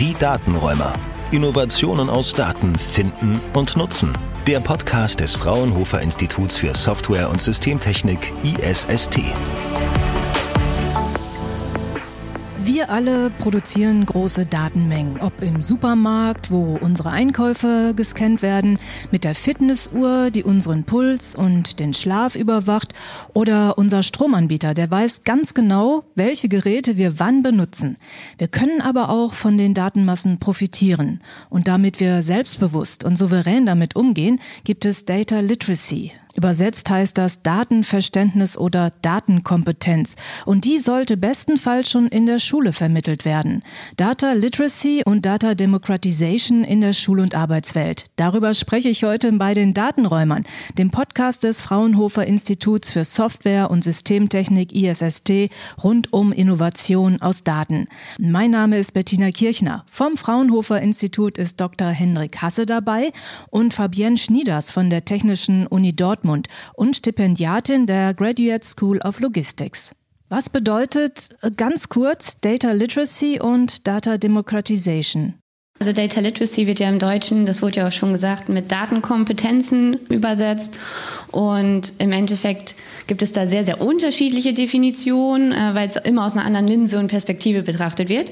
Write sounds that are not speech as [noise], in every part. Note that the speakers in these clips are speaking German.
Die Datenräumer. Innovationen aus Daten finden und nutzen. Der Podcast des Fraunhofer Instituts für Software und Systemtechnik ISST. Wir alle produzieren große Datenmengen, ob im Supermarkt, wo unsere Einkäufe gescannt werden, mit der Fitnessuhr, die unseren Puls und den Schlaf überwacht, oder unser Stromanbieter, der weiß ganz genau, welche Geräte wir wann benutzen. Wir können aber auch von den Datenmassen profitieren. Und damit wir selbstbewusst und souverän damit umgehen, gibt es Data Literacy, Übersetzt heißt das Datenverständnis oder Datenkompetenz. Und die sollte bestenfalls schon in der Schule vermittelt werden. Data Literacy und Data Democratization in der Schul- und Arbeitswelt. Darüber spreche ich heute bei den Datenräumern, dem Podcast des Fraunhofer Instituts für Software und Systemtechnik ISST rund um Innovation aus Daten. Mein Name ist Bettina Kirchner. Vom Fraunhofer Institut ist Dr. Henrik Hasse dabei und Fabienne Schnieders von der Technischen Uni Dortmund Dortmund und Stipendiatin der Graduate School of Logistics. Was bedeutet äh, ganz kurz Data Literacy und Data Democratization? Also Data Literacy wird ja im Deutschen, das wurde ja auch schon gesagt, mit Datenkompetenzen übersetzt. Und im Endeffekt gibt es da sehr, sehr unterschiedliche Definitionen, äh, weil es immer aus einer anderen Linse und Perspektive betrachtet wird.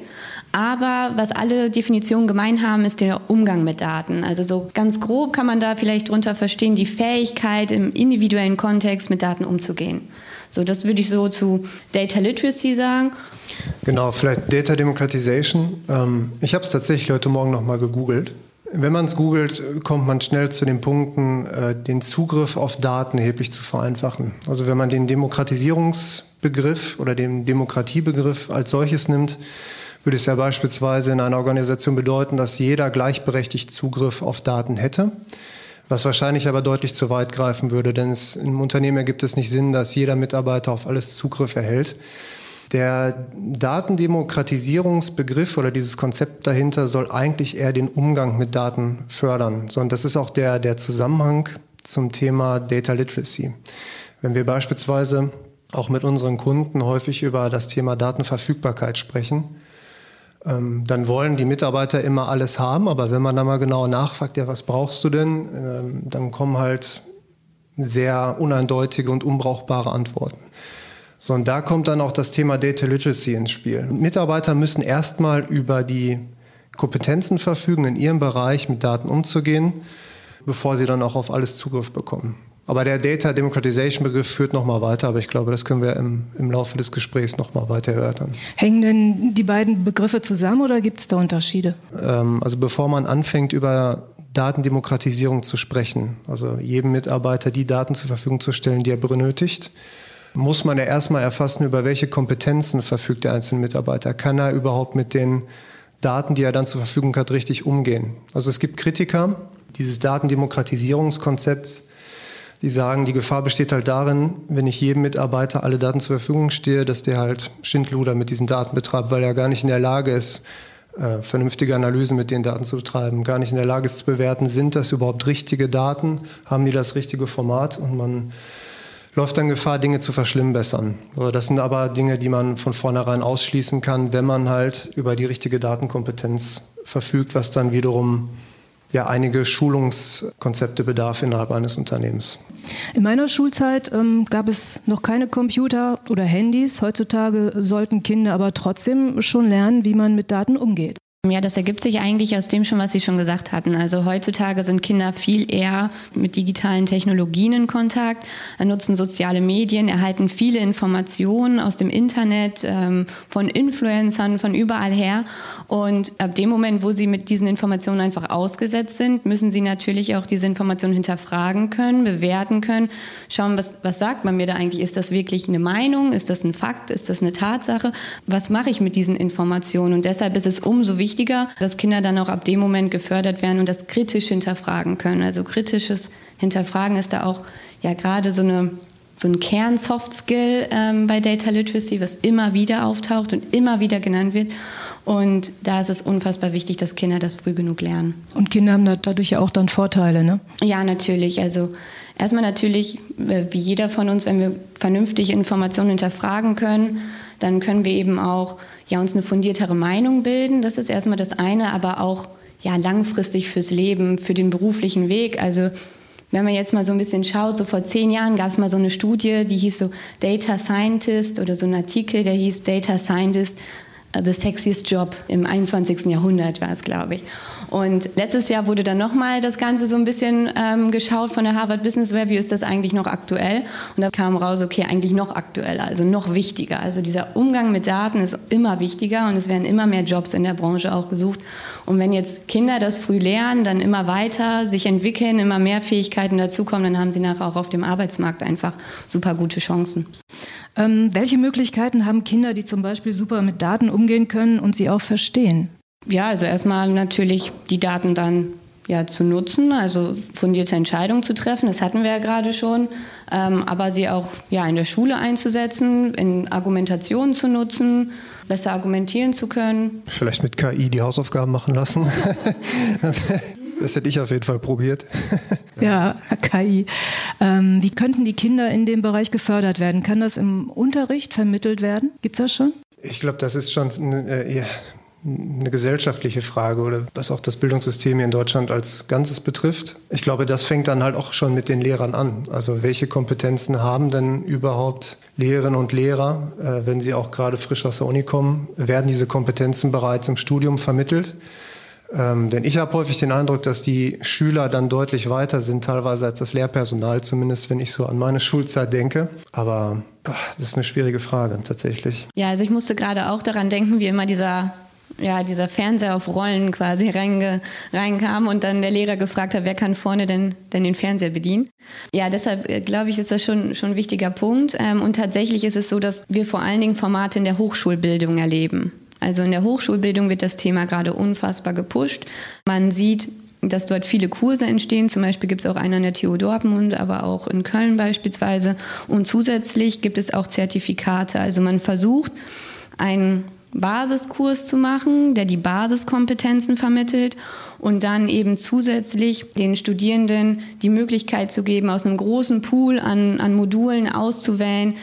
Aber was alle Definitionen gemein haben, ist der Umgang mit Daten. Also so ganz grob kann man da vielleicht drunter verstehen, die Fähigkeit im individuellen Kontext mit Daten umzugehen. So, das würde ich so zu Data Literacy sagen. Genau, vielleicht Data Democratization. Ähm, ich habe es tatsächlich heute Morgen nochmal gegoogelt. Wenn man es googelt, kommt man schnell zu den Punkten, äh, den Zugriff auf Daten erheblich zu vereinfachen. Also wenn man den Demokratisierungsbegriff oder den Demokratiebegriff als solches nimmt, würde es ja beispielsweise in einer Organisation bedeuten, dass jeder gleichberechtigt Zugriff auf Daten hätte was wahrscheinlich aber deutlich zu weit greifen würde, denn es, im Unternehmen ergibt es nicht Sinn, dass jeder Mitarbeiter auf alles Zugriff erhält. Der Datendemokratisierungsbegriff oder dieses Konzept dahinter soll eigentlich eher den Umgang mit Daten fördern. So, und das ist auch der, der Zusammenhang zum Thema Data Literacy. Wenn wir beispielsweise auch mit unseren Kunden häufig über das Thema Datenverfügbarkeit sprechen, dann wollen die Mitarbeiter immer alles haben, aber wenn man da mal genau nachfragt, ja, was brauchst du denn, ähm, dann kommen halt sehr uneindeutige und unbrauchbare Antworten. So, und da kommt dann auch das Thema Data Literacy ins Spiel. Mitarbeiter müssen erstmal über die Kompetenzen verfügen, in ihrem Bereich mit Daten umzugehen, bevor sie dann auch auf alles Zugriff bekommen. Aber der Data Democratization Begriff führt noch mal weiter, aber ich glaube, das können wir im, im Laufe des Gesprächs noch mal weiter erörtern. Hängen denn die beiden Begriffe zusammen oder gibt es da Unterschiede? Ähm, also bevor man anfängt über Datendemokratisierung zu sprechen, also jedem Mitarbeiter die Daten zur Verfügung zu stellen, die er benötigt, muss man ja erstmal erfassen, über welche Kompetenzen verfügt der einzelne Mitarbeiter. Kann er überhaupt mit den Daten, die er dann zur Verfügung hat, richtig umgehen? Also es gibt Kritiker dieses Datendemokratisierungskonzepts, die sagen, die Gefahr besteht halt darin, wenn ich jedem Mitarbeiter alle Daten zur Verfügung stehe, dass der halt Schindluder mit diesen Daten betreibt, weil er gar nicht in der Lage ist, äh, vernünftige Analysen mit den Daten zu betreiben, gar nicht in der Lage ist zu bewerten, sind das überhaupt richtige Daten, haben die das richtige Format und man läuft dann Gefahr, Dinge zu verschlimmbessern. Das sind aber Dinge, die man von vornherein ausschließen kann, wenn man halt über die richtige Datenkompetenz verfügt, was dann wiederum ja einige Schulungskonzepte bedarf innerhalb eines Unternehmens. In meiner Schulzeit ähm, gab es noch keine Computer oder Handys. Heutzutage sollten Kinder aber trotzdem schon lernen, wie man mit Daten umgeht. Ja, das ergibt sich eigentlich aus dem schon, was Sie schon gesagt hatten. Also heutzutage sind Kinder viel eher mit digitalen Technologien in Kontakt, nutzen soziale Medien, erhalten viele Informationen aus dem Internet, ähm, von Influencern, von überall her. Und ab dem Moment, wo sie mit diesen Informationen einfach ausgesetzt sind, müssen sie natürlich auch diese Informationen hinterfragen können, bewerten können, schauen, was, was sagt man mir da eigentlich? Ist das wirklich eine Meinung? Ist das ein Fakt? Ist das eine Tatsache? Was mache ich mit diesen Informationen? Und deshalb ist es umso wichtiger, wichtiger, dass Kinder dann auch ab dem Moment gefördert werden und das kritisch hinterfragen können. Also kritisches Hinterfragen ist da auch ja gerade so eine so ein Kern-Soft-Skill ähm, bei Data Literacy, was immer wieder auftaucht und immer wieder genannt wird. Und da ist es unfassbar wichtig, dass Kinder das früh genug lernen. Und Kinder haben dadurch ja auch dann Vorteile, ne? Ja, natürlich. Also erstmal natürlich, wie jeder von uns, wenn wir vernünftig Informationen hinterfragen können, dann können wir eben auch ja, uns eine fundiertere Meinung bilden. Das ist erstmal das eine, aber auch ja, langfristig fürs Leben, für den beruflichen Weg. Also wenn man jetzt mal so ein bisschen schaut, so vor zehn Jahren gab es mal so eine Studie, die hieß so Data Scientist oder so ein Artikel, der hieß Data Scientist, uh, the sexiest job im 21. Jahrhundert war es, glaube ich. Und letztes Jahr wurde dann nochmal das Ganze so ein bisschen ähm, geschaut von der Harvard Business Review, ist das eigentlich noch aktuell? Und da kam raus, okay, eigentlich noch aktueller, also noch wichtiger. Also dieser Umgang mit Daten ist immer wichtiger und es werden immer mehr Jobs in der Branche auch gesucht. Und wenn jetzt Kinder das früh lernen, dann immer weiter sich entwickeln, immer mehr Fähigkeiten dazukommen, dann haben sie nachher auch auf dem Arbeitsmarkt einfach super gute Chancen. Ähm, welche Möglichkeiten haben Kinder, die zum Beispiel super mit Daten umgehen können und sie auch verstehen? Ja, also erstmal natürlich die Daten dann ja, zu nutzen, also fundierte Entscheidungen zu treffen, das hatten wir ja gerade schon, ähm, aber sie auch ja, in der Schule einzusetzen, in Argumentationen zu nutzen, besser argumentieren zu können. Vielleicht mit KI die Hausaufgaben machen lassen. [laughs] das, das hätte ich auf jeden Fall probiert. [laughs] ja, KI. Ähm, wie könnten die Kinder in dem Bereich gefördert werden? Kann das im Unterricht vermittelt werden? Gibt es das schon? Ich glaube, das ist schon äh, eine gesellschaftliche Frage oder was auch das Bildungssystem hier in Deutschland als Ganzes betrifft. Ich glaube, das fängt dann halt auch schon mit den Lehrern an. Also welche Kompetenzen haben denn überhaupt Lehrerinnen und Lehrer, äh, wenn sie auch gerade frisch aus der Uni kommen? Werden diese Kompetenzen bereits im Studium vermittelt? Ähm, denn ich habe häufig den Eindruck, dass die Schüler dann deutlich weiter sind, teilweise als das Lehrpersonal, zumindest wenn ich so an meine Schulzeit denke. Aber boah, das ist eine schwierige Frage tatsächlich. Ja, also ich musste gerade auch daran denken, wie immer dieser ja, dieser Fernseher auf Rollen quasi [laughs] reinge, reinkam und dann der Lehrer gefragt hat, wer kann vorne denn, denn den Fernseher bedienen. Ja, deshalb äh, glaube ich, ist das schon, schon ein wichtiger Punkt. Ähm, und tatsächlich ist es so, dass wir vor allen Dingen Formate in der Hochschulbildung erleben. Also in der Hochschulbildung wird das Thema gerade unfassbar gepusht. Man sieht, dass dort viele Kurse entstehen. Zum Beispiel gibt es auch einen an der TU Dortmund, aber auch in Köln beispielsweise. Und zusätzlich gibt es auch Zertifikate. Also man versucht, ein Basiskurs zu machen, der die Basiskompetenzen vermittelt und dann eben zusätzlich den Studierenden die Möglichkeit zu geben, aus einem großen Pool an, an Modulen auszuwählen,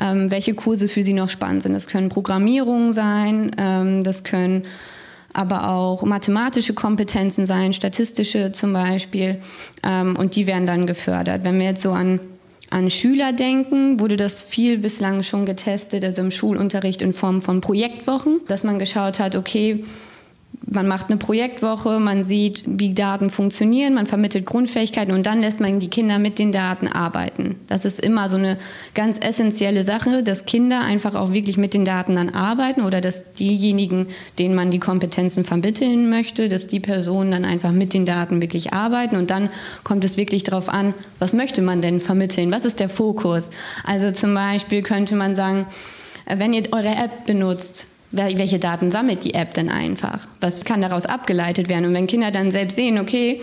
ähm, welche Kurse für sie noch spannend sind. Das können Programmierungen sein, ähm, das können aber auch mathematische Kompetenzen sein, statistische zum Beispiel, ähm, und die werden dann gefördert. Wenn wir jetzt so an an Schüler denken, wurde das viel bislang schon getestet, also im Schulunterricht in Form von Projektwochen, dass man geschaut hat, okay, man macht eine Projektwoche, man sieht, wie Daten funktionieren, man vermittelt Grundfähigkeiten und dann lässt man die Kinder mit den Daten arbeiten. Das ist immer so eine ganz essentielle Sache, dass Kinder einfach auch wirklich mit den Daten dann arbeiten oder dass diejenigen, denen man die Kompetenzen vermitteln möchte, dass die Personen dann einfach mit den Daten wirklich arbeiten und dann kommt es wirklich darauf an, was möchte man denn vermitteln, was ist der Fokus. Also zum Beispiel könnte man sagen, wenn ihr eure App benutzt, welche Daten sammelt die App denn einfach? Was kann daraus abgeleitet werden? Und wenn Kinder dann selbst sehen, okay,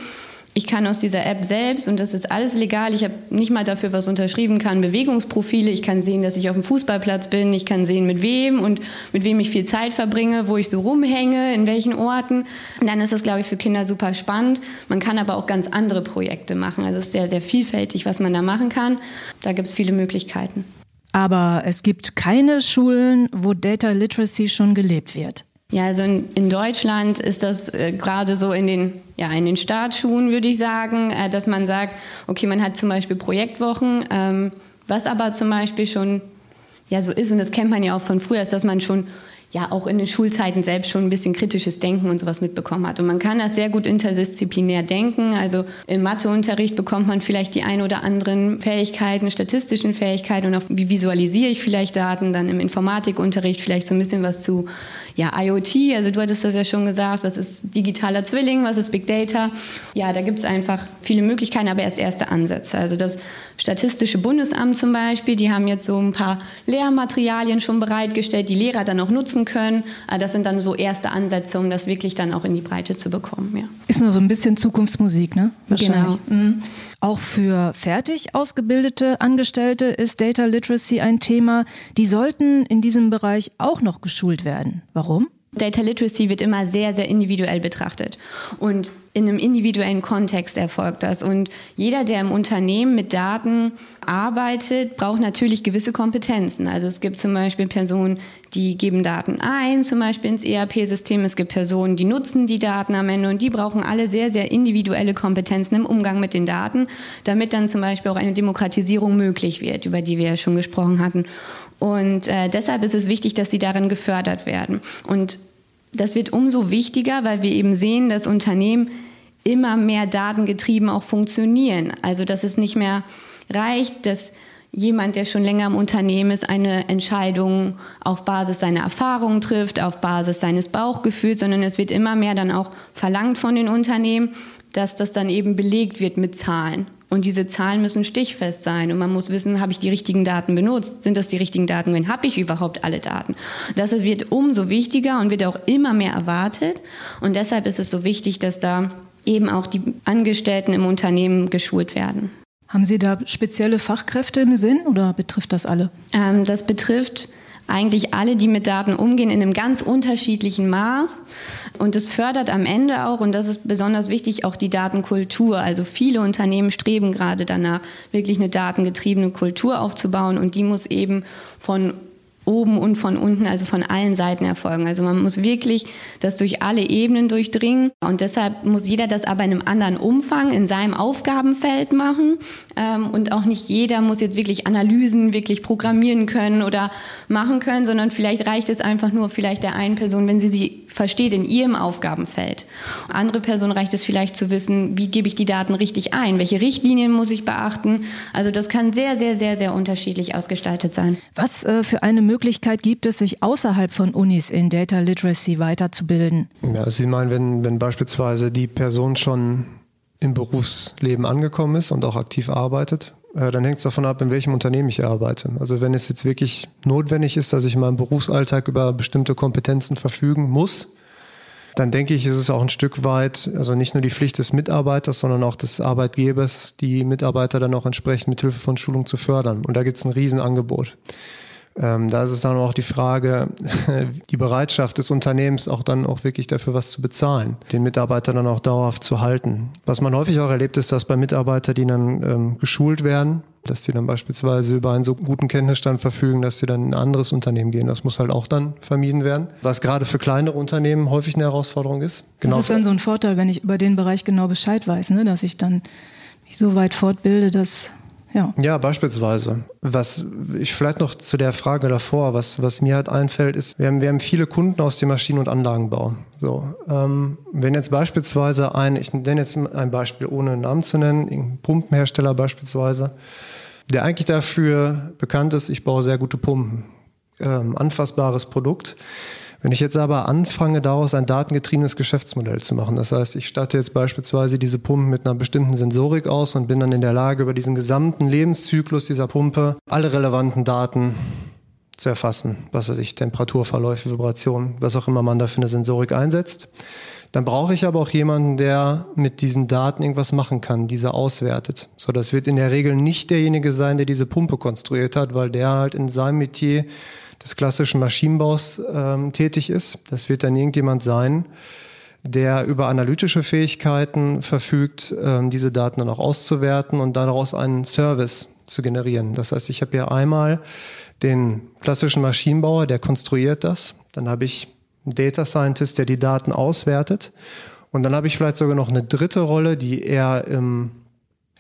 ich kann aus dieser App selbst, und das ist alles legal, ich habe nicht mal dafür was unterschrieben, kann Bewegungsprofile, ich kann sehen, dass ich auf dem Fußballplatz bin, ich kann sehen, mit wem und mit wem ich viel Zeit verbringe, wo ich so rumhänge, in welchen Orten. Und dann ist das, glaube ich, für Kinder super spannend. Man kann aber auch ganz andere Projekte machen. Also es ist sehr, sehr vielfältig, was man da machen kann. Da gibt es viele Möglichkeiten. Aber es gibt keine Schulen, wo Data Literacy schon gelebt wird. Ja, also in, in Deutschland ist das äh, gerade so in den, ja, in den Startschuhen, würde ich sagen, äh, dass man sagt, okay, man hat zum Beispiel Projektwochen, ähm, was aber zum Beispiel schon ja so ist, und das kennt man ja auch von früher, ist, dass man schon ja auch in den Schulzeiten selbst schon ein bisschen kritisches Denken und sowas mitbekommen hat. Und man kann das sehr gut interdisziplinär denken. Also im Matheunterricht bekommt man vielleicht die ein oder anderen Fähigkeiten, statistischen Fähigkeiten und auch wie visualisiere ich vielleicht Daten. Dann im Informatikunterricht vielleicht so ein bisschen was zu ja, IoT. Also du hattest das ja schon gesagt, was ist digitaler Zwilling, was ist Big Data. Ja, da gibt es einfach viele Möglichkeiten, aber erst erste Ansätze. Also das Statistische Bundesamt zum Beispiel, die haben jetzt so ein paar Lehrmaterialien schon bereitgestellt, die Lehrer dann auch nutzen können. Ah, das sind dann so erste Ansätze, um das wirklich dann auch in die Breite zu bekommen. Ja. Ist nur so ein bisschen Zukunftsmusik, ne? Wahrscheinlich. Genau. Mhm. Auch für fertig ausgebildete Angestellte ist Data Literacy ein Thema. Die sollten in diesem Bereich auch noch geschult werden. Warum? Data Literacy wird immer sehr, sehr individuell betrachtet. Und in einem individuellen Kontext erfolgt das. Und jeder, der im Unternehmen mit Daten arbeitet, braucht natürlich gewisse Kompetenzen. Also es gibt zum Beispiel Personen, die geben Daten ein, zum Beispiel ins ERP-System. Es gibt Personen, die nutzen die Daten am Ende und die brauchen alle sehr, sehr individuelle Kompetenzen im Umgang mit den Daten, damit dann zum Beispiel auch eine Demokratisierung möglich wird, über die wir ja schon gesprochen hatten. Und äh, deshalb ist es wichtig, dass sie darin gefördert werden. Und das wird umso wichtiger, weil wir eben sehen, dass Unternehmen immer mehr datengetrieben auch funktionieren. Also dass es nicht mehr reicht, dass jemand, der schon länger im Unternehmen ist, eine Entscheidung auf Basis seiner Erfahrungen trifft, auf Basis seines Bauchgefühls, sondern es wird immer mehr dann auch verlangt von den Unternehmen, dass das dann eben belegt wird mit Zahlen. Und diese Zahlen müssen stichfest sein. Und man muss wissen, habe ich die richtigen Daten benutzt? Sind das die richtigen Daten? Wenn habe ich überhaupt alle Daten? Das wird umso wichtiger und wird auch immer mehr erwartet. Und deshalb ist es so wichtig, dass da eben auch die Angestellten im Unternehmen geschult werden. Haben Sie da spezielle Fachkräfte im Sinn oder betrifft das alle? Ähm, das betrifft eigentlich alle, die mit Daten umgehen, in einem ganz unterschiedlichen Maß. Und es fördert am Ende auch, und das ist besonders wichtig, auch die Datenkultur. Also viele Unternehmen streben gerade danach, wirklich eine datengetriebene Kultur aufzubauen. Und die muss eben von oben und von unten, also von allen Seiten erfolgen. Also man muss wirklich das durch alle Ebenen durchdringen und deshalb muss jeder das aber in einem anderen Umfang in seinem Aufgabenfeld machen ähm, und auch nicht jeder muss jetzt wirklich Analysen wirklich programmieren können oder machen können, sondern vielleicht reicht es einfach nur vielleicht der einen Person, wenn sie sie versteht in ihrem Aufgabenfeld. Andere Person reicht es vielleicht zu wissen, wie gebe ich die Daten richtig ein, welche Richtlinien muss ich beachten. Also das kann sehr, sehr, sehr, sehr unterschiedlich ausgestaltet sein. Was äh, für eine Möglichkeit gibt es, sich außerhalb von Unis in Data Literacy weiterzubilden? Ja, Sie meinen, wenn, wenn beispielsweise die Person schon im Berufsleben angekommen ist und auch aktiv arbeitet, dann hängt es davon ab, in welchem Unternehmen ich arbeite. Also wenn es jetzt wirklich notwendig ist, dass ich in meinem Berufsalltag über bestimmte Kompetenzen verfügen muss, dann denke ich, ist es auch ein Stück weit, also nicht nur die Pflicht des Mitarbeiters, sondern auch des Arbeitgebers, die Mitarbeiter dann auch entsprechend mit Hilfe von Schulung zu fördern. Und da gibt es ein Riesenangebot. Ähm, da ist es dann auch die Frage, [laughs] die Bereitschaft des Unternehmens auch dann auch wirklich dafür was zu bezahlen, den Mitarbeiter dann auch dauerhaft zu halten. Was man häufig auch erlebt, ist, dass bei Mitarbeitern, die dann ähm, geschult werden, dass die dann beispielsweise über einen so guten Kenntnisstand verfügen, dass sie dann in ein anderes Unternehmen gehen. Das muss halt auch dann vermieden werden. Was gerade für kleinere Unternehmen häufig eine Herausforderung ist. Genau das ist dann so ein Vorteil, wenn ich über den Bereich genau Bescheid weiß, ne? dass ich dann mich so weit fortbilde, dass ja. ja, beispielsweise. Was ich vielleicht noch zu der Frage davor, was, was mir halt einfällt, ist, wir haben, wir haben viele Kunden aus dem Maschinen- und Anlagenbau. So, ähm, wenn jetzt beispielsweise ein, ich nenne jetzt ein Beispiel ohne Namen zu nennen, ein Pumpenhersteller beispielsweise, der eigentlich dafür bekannt ist, ich baue sehr gute Pumpen, ähm, anfassbares Produkt. Wenn ich jetzt aber anfange, daraus ein datengetriebenes Geschäftsmodell zu machen, das heißt, ich statte jetzt beispielsweise diese Pumpen mit einer bestimmten Sensorik aus und bin dann in der Lage, über diesen gesamten Lebenszyklus dieser Pumpe alle relevanten Daten zu erfassen, was weiß ich, Temperaturverläufe, Vibrationen, was auch immer man da für eine Sensorik einsetzt. Dann brauche ich aber auch jemanden, der mit diesen Daten irgendwas machen kann, diese auswertet. So, das wird in der Regel nicht derjenige sein, der diese Pumpe konstruiert hat, weil der halt in seinem Metier des klassischen Maschinenbaus ähm, tätig ist. Das wird dann irgendjemand sein, der über analytische Fähigkeiten verfügt, ähm, diese Daten dann auch auszuwerten und daraus einen Service zu generieren. Das heißt, ich habe hier einmal den klassischen Maschinenbauer, der konstruiert das. Dann habe ich einen Data Scientist, der die Daten auswertet. Und dann habe ich vielleicht sogar noch eine dritte Rolle, die eher im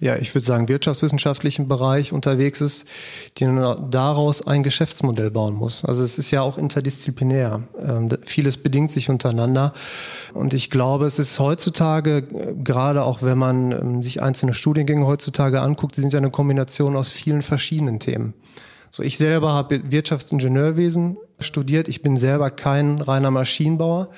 ja, ich würde sagen, wirtschaftswissenschaftlichen Bereich unterwegs ist, die daraus ein Geschäftsmodell bauen muss. Also es ist ja auch interdisziplinär. Ähm, vieles bedingt sich untereinander. Und ich glaube, es ist heutzutage, äh, gerade auch wenn man ähm, sich einzelne Studiengänge heutzutage anguckt, die sind ja eine Kombination aus vielen verschiedenen Themen. So, ich selber habe Wirtschaftsingenieurwesen studiert. Ich bin selber kein reiner Maschinenbauer.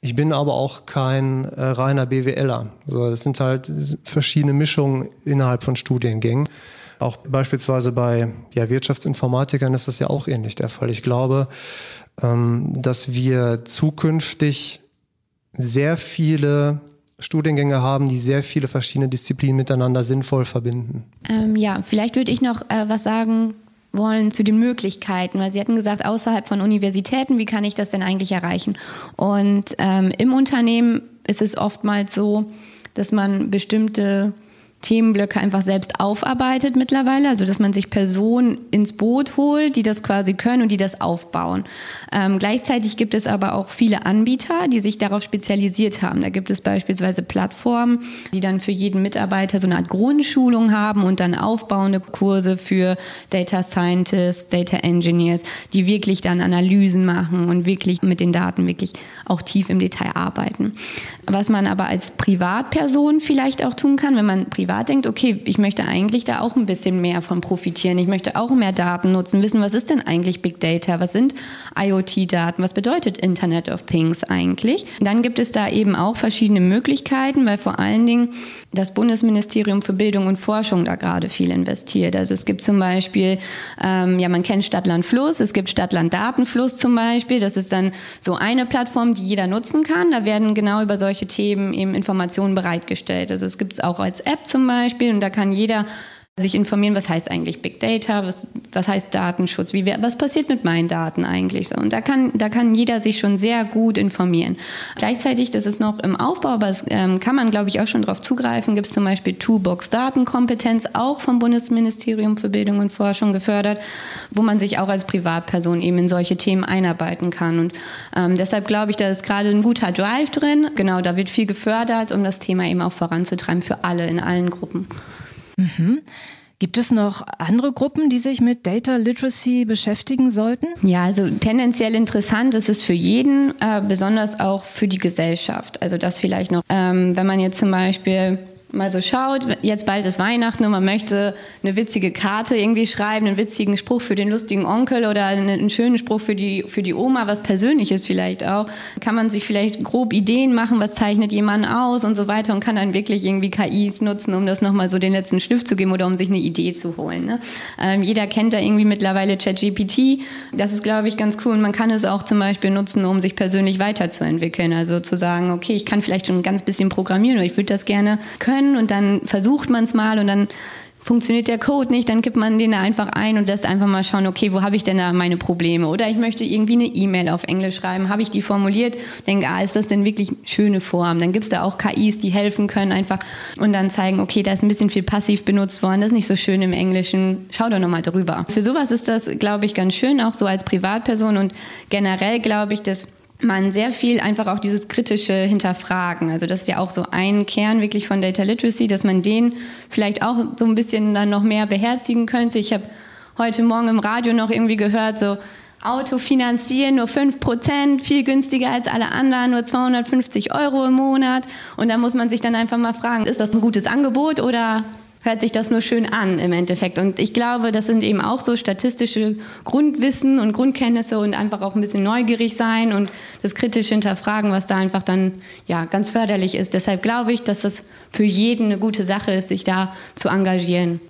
Ich bin aber auch kein äh, reiner BWLer. Also das sind halt verschiedene Mischungen innerhalb von Studiengängen. Auch beispielsweise bei ja, Wirtschaftsinformatikern ist das ja auch ähnlich der Fall. Ich glaube, ähm, dass wir zukünftig sehr viele Studiengänge haben, die sehr viele verschiedene Disziplinen miteinander sinnvoll verbinden. Ähm, ja, vielleicht würde ich noch äh, was sagen wollen zu den Möglichkeiten, weil Sie hatten gesagt, außerhalb von Universitäten, wie kann ich das denn eigentlich erreichen? Und ähm, im Unternehmen ist es oftmals so, dass man bestimmte Themenblöcke einfach selbst aufarbeitet mittlerweile, also dass man sich Personen ins Boot holt, die das quasi können und die das aufbauen. Ähm, gleichzeitig gibt es aber auch viele Anbieter, die sich darauf spezialisiert haben. Da gibt es beispielsweise Plattformen, die dann für jeden Mitarbeiter so eine Art Grundschulung haben und dann aufbauende Kurse für Data Scientists, Data Engineers, die wirklich dann Analysen machen und wirklich mit den Daten wirklich auch tief im Detail arbeiten. Was man aber als Privatperson vielleicht auch tun kann, wenn man privat denkt, okay, ich möchte eigentlich da auch ein bisschen mehr von profitieren, ich möchte auch mehr Daten nutzen, wissen, was ist denn eigentlich Big Data, was sind IoT-Daten, was bedeutet Internet of Things eigentlich. Dann gibt es da eben auch verschiedene Möglichkeiten, weil vor allen Dingen das Bundesministerium für Bildung und Forschung da gerade viel investiert. Also es gibt zum Beispiel, ähm, ja, man kennt Stadtland Fluss, es gibt Stadtland Datenfluss zum Beispiel. Das ist dann so eine Plattform, die jeder nutzen kann. Da werden genau über solche Themen eben Informationen bereitgestellt. Also es gibt es auch als App zum Beispiel und da kann jeder sich informieren, was heißt eigentlich Big Data, was, was heißt Datenschutz, wie, was passiert mit meinen Daten eigentlich so. Und da kann, da kann jeder sich schon sehr gut informieren. Gleichzeitig, das ist noch im Aufbau, aber es ähm, kann man, glaube ich, auch schon darauf zugreifen, gibt es zum Beispiel Toolbox Datenkompetenz, auch vom Bundesministerium für Bildung und Forschung gefördert, wo man sich auch als Privatperson eben in solche Themen einarbeiten kann. Und ähm, deshalb glaube ich, da ist gerade ein guter Drive drin. Genau, da wird viel gefördert, um das Thema eben auch voranzutreiben für alle in allen Gruppen. Mhm. Gibt es noch andere Gruppen, die sich mit Data Literacy beschäftigen sollten? Ja, also tendenziell interessant ist es für jeden, äh, besonders auch für die Gesellschaft. Also das vielleicht noch, ähm, wenn man jetzt zum Beispiel mal so schaut, jetzt bald ist Weihnachten und man möchte eine witzige Karte irgendwie schreiben, einen witzigen Spruch für den lustigen Onkel oder einen, schönen Spruch für die, für die Oma, was Persönliches vielleicht auch, kann man sich vielleicht grob Ideen machen, was zeichnet jemand aus und so weiter und kann dann wirklich irgendwie KIs nutzen, um das nochmal so den letzten Stift zu geben oder um sich eine Idee zu holen. Ne? Ähm, jeder kennt da irgendwie mittlerweile ChatGPT. Das ist, glaube ich, ganz cool. Und man kann es auch zum Beispiel nutzen, um sich persönlich weiterzuentwickeln. Also zu sagen, okay, ich kann vielleicht schon ein ganz bisschen programmieren oder ich würde das gerne können können und dann versucht man es mal und dann funktioniert der Code nicht, dann gibt man den da einfach ein und lässt einfach mal schauen, okay, wo habe ich denn da meine Probleme? Oder ich möchte irgendwie eine E-Mail auf Englisch schreiben, habe ich die formuliert? Denke, ah, ist das denn wirklich schöne Form? Dann gibt es da auch KIs, die helfen können einfach und dann zeigen, okay, da ist ein bisschen viel passiv benutzt worden, das ist nicht so schön im Englischen, schau doch nochmal drüber. Für sowas ist das, glaube ich, ganz schön, auch so als Privatperson und generell glaube ich, dass man sehr viel einfach auch dieses kritische Hinterfragen. Also das ist ja auch so ein Kern wirklich von Data Literacy, dass man den vielleicht auch so ein bisschen dann noch mehr beherzigen könnte. Ich habe heute Morgen im Radio noch irgendwie gehört, so Auto finanzieren nur 5%, viel günstiger als alle anderen, nur 250 Euro im Monat. Und da muss man sich dann einfach mal fragen, ist das ein gutes Angebot oder hört sich das nur schön an im Endeffekt. Und ich glaube, das sind eben auch so statistische Grundwissen und Grundkenntnisse und einfach auch ein bisschen neugierig sein und das kritisch hinterfragen, was da einfach dann ja ganz förderlich ist. Deshalb glaube ich, dass es für jeden eine gute Sache ist, sich da zu engagieren.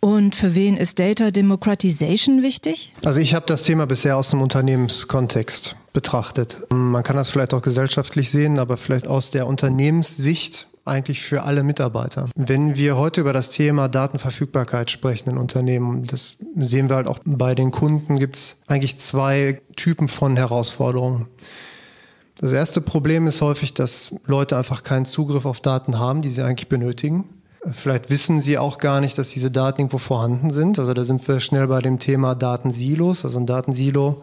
Und für wen ist Data Democratization wichtig? Also ich habe das Thema bisher aus dem Unternehmenskontext betrachtet. Man kann das vielleicht auch gesellschaftlich sehen, aber vielleicht aus der Unternehmenssicht eigentlich für alle Mitarbeiter. Wenn wir heute über das Thema Datenverfügbarkeit sprechen in Unternehmen, das sehen wir halt auch bei den Kunden, gibt es eigentlich zwei Typen von Herausforderungen. Das erste Problem ist häufig, dass Leute einfach keinen Zugriff auf Daten haben, die sie eigentlich benötigen. Vielleicht wissen sie auch gar nicht, dass diese Daten irgendwo vorhanden sind. Also da sind wir schnell bei dem Thema Datensilos. Also ein Datensilo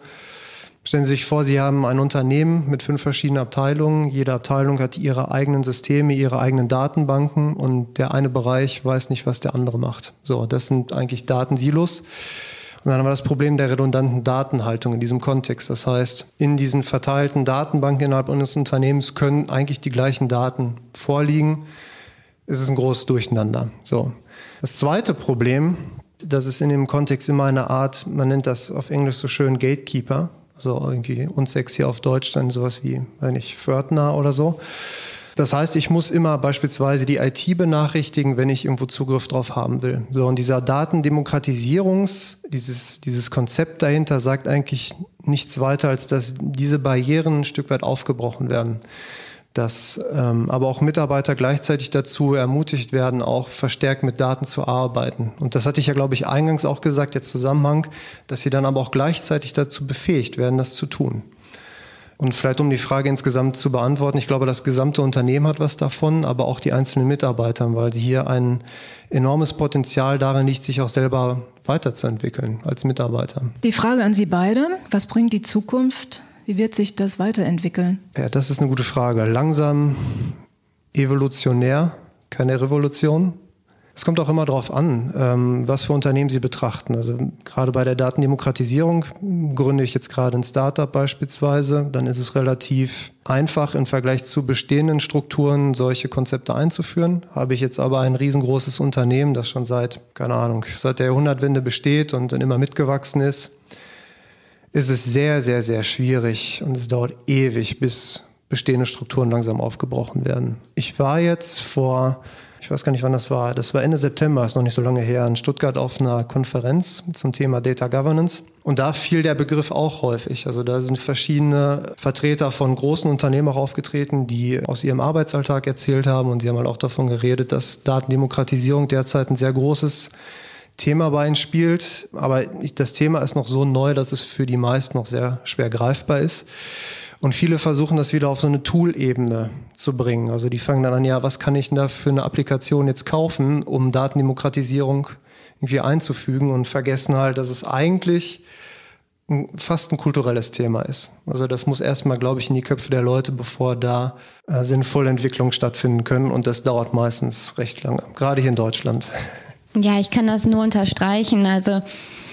Stellen Sie sich vor, Sie haben ein Unternehmen mit fünf verschiedenen Abteilungen. Jede Abteilung hat ihre eigenen Systeme, ihre eigenen Datenbanken und der eine Bereich weiß nicht, was der andere macht. So, das sind eigentlich Datensilos. Und dann haben wir das Problem der redundanten Datenhaltung in diesem Kontext. Das heißt, in diesen verteilten Datenbanken innerhalb eines Unternehmens können eigentlich die gleichen Daten vorliegen. Es ist ein großes Durcheinander. So. Das zweite Problem, das ist in dem Kontext immer eine Art, man nennt das auf Englisch so schön Gatekeeper so irgendwie unsexy auf Deutsch dann sowas wie, wenn ich Fördner oder so. Das heißt, ich muss immer beispielsweise die IT benachrichtigen, wenn ich irgendwo Zugriff drauf haben will. So, und dieser Datendemokratisierungs, dieses, dieses Konzept dahinter sagt eigentlich nichts weiter, als dass diese Barrieren ein Stück weit aufgebrochen werden. Dass ähm, aber auch Mitarbeiter gleichzeitig dazu ermutigt werden, auch verstärkt mit Daten zu arbeiten. Und das hatte ich ja, glaube ich, eingangs auch gesagt, der Zusammenhang, dass sie dann aber auch gleichzeitig dazu befähigt werden, das zu tun. Und vielleicht um die Frage insgesamt zu beantworten, ich glaube, das gesamte Unternehmen hat was davon, aber auch die einzelnen Mitarbeiter, weil hier ein enormes Potenzial darin liegt, sich auch selber weiterzuentwickeln als Mitarbeiter. Die Frage an Sie beide, was bringt die Zukunft? Wie wird sich das weiterentwickeln? Ja, das ist eine gute Frage. Langsam evolutionär, keine Revolution. Es kommt auch immer darauf an, ähm, was für Unternehmen Sie betrachten. Also gerade bei der Datendemokratisierung gründe ich jetzt gerade ein Startup beispielsweise. Dann ist es relativ einfach im Vergleich zu bestehenden Strukturen solche Konzepte einzuführen. Habe ich jetzt aber ein riesengroßes Unternehmen, das schon seit, keine Ahnung, seit der Jahrhundertwende besteht und dann immer mitgewachsen ist, ist es sehr, sehr, sehr schwierig und es dauert ewig, bis bestehende Strukturen langsam aufgebrochen werden. Ich war jetzt vor ich weiß gar nicht, wann das war. Das war Ende September, ist noch nicht so lange her, in Stuttgart auf einer Konferenz zum Thema Data Governance. Und da fiel der Begriff auch häufig. Also da sind verschiedene Vertreter von großen Unternehmen auch aufgetreten, die aus ihrem Arbeitsalltag erzählt haben. Und sie haben halt auch davon geredet, dass Datendemokratisierung derzeit ein sehr großes Thema bei ihnen spielt. Aber das Thema ist noch so neu, dass es für die meisten noch sehr schwer greifbar ist. Und viele versuchen das wieder auf so eine Tool-Ebene zu bringen. Also die fangen dann an, ja, was kann ich denn da für eine Applikation jetzt kaufen, um Datendemokratisierung irgendwie einzufügen und vergessen halt, dass es eigentlich fast ein kulturelles Thema ist. Also das muss erstmal, glaube ich, in die Köpfe der Leute, bevor da äh, sinnvolle Entwicklungen stattfinden können. Und das dauert meistens recht lange, gerade hier in Deutschland. [laughs] Ja, ich kann das nur unterstreichen. Also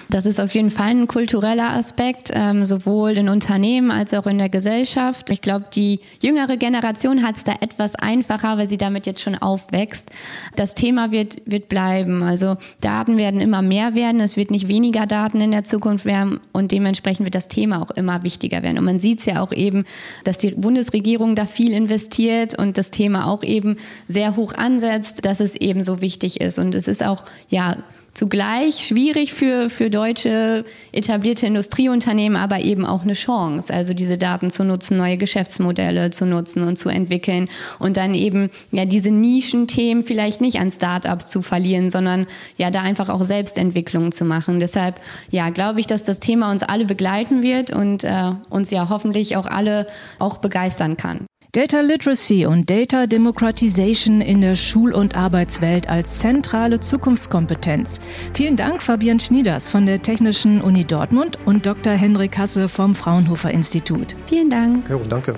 das ist auf jeden Fall ein kultureller Aspekt, ähm, sowohl in Unternehmen als auch in der Gesellschaft. Ich glaube, die jüngere Generation hat es da etwas einfacher, weil sie damit jetzt schon aufwächst. Das Thema wird, wird bleiben. Also Daten werden immer mehr werden. Es wird nicht weniger Daten in der Zukunft werden und dementsprechend wird das Thema auch immer wichtiger werden. Und man sieht es ja auch eben, dass die Bundesregierung da viel investiert und das Thema auch eben sehr hoch ansetzt, dass es eben so wichtig ist. Und es ist auch, ja, zugleich schwierig für, für deutsche etablierte Industrieunternehmen, aber eben auch eine Chance, also diese Daten zu nutzen, neue Geschäftsmodelle zu nutzen und zu entwickeln und dann eben ja diese Nischenthemen vielleicht nicht an Startups zu verlieren, sondern ja da einfach auch Selbstentwicklungen zu machen. Deshalb ja glaube ich, dass das Thema uns alle begleiten wird und äh, uns ja hoffentlich auch alle auch begeistern kann. Data Literacy und Data Democratization in der Schul- und Arbeitswelt als zentrale Zukunftskompetenz. Vielen Dank, Fabian Schnieders von der Technischen Uni Dortmund und Dr. Henrik Hasse vom Fraunhofer Institut. Vielen Dank. Jo, danke.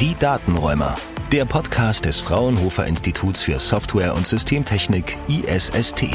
Die Datenräumer. Der Podcast des Fraunhofer Instituts für Software und Systemtechnik ISST.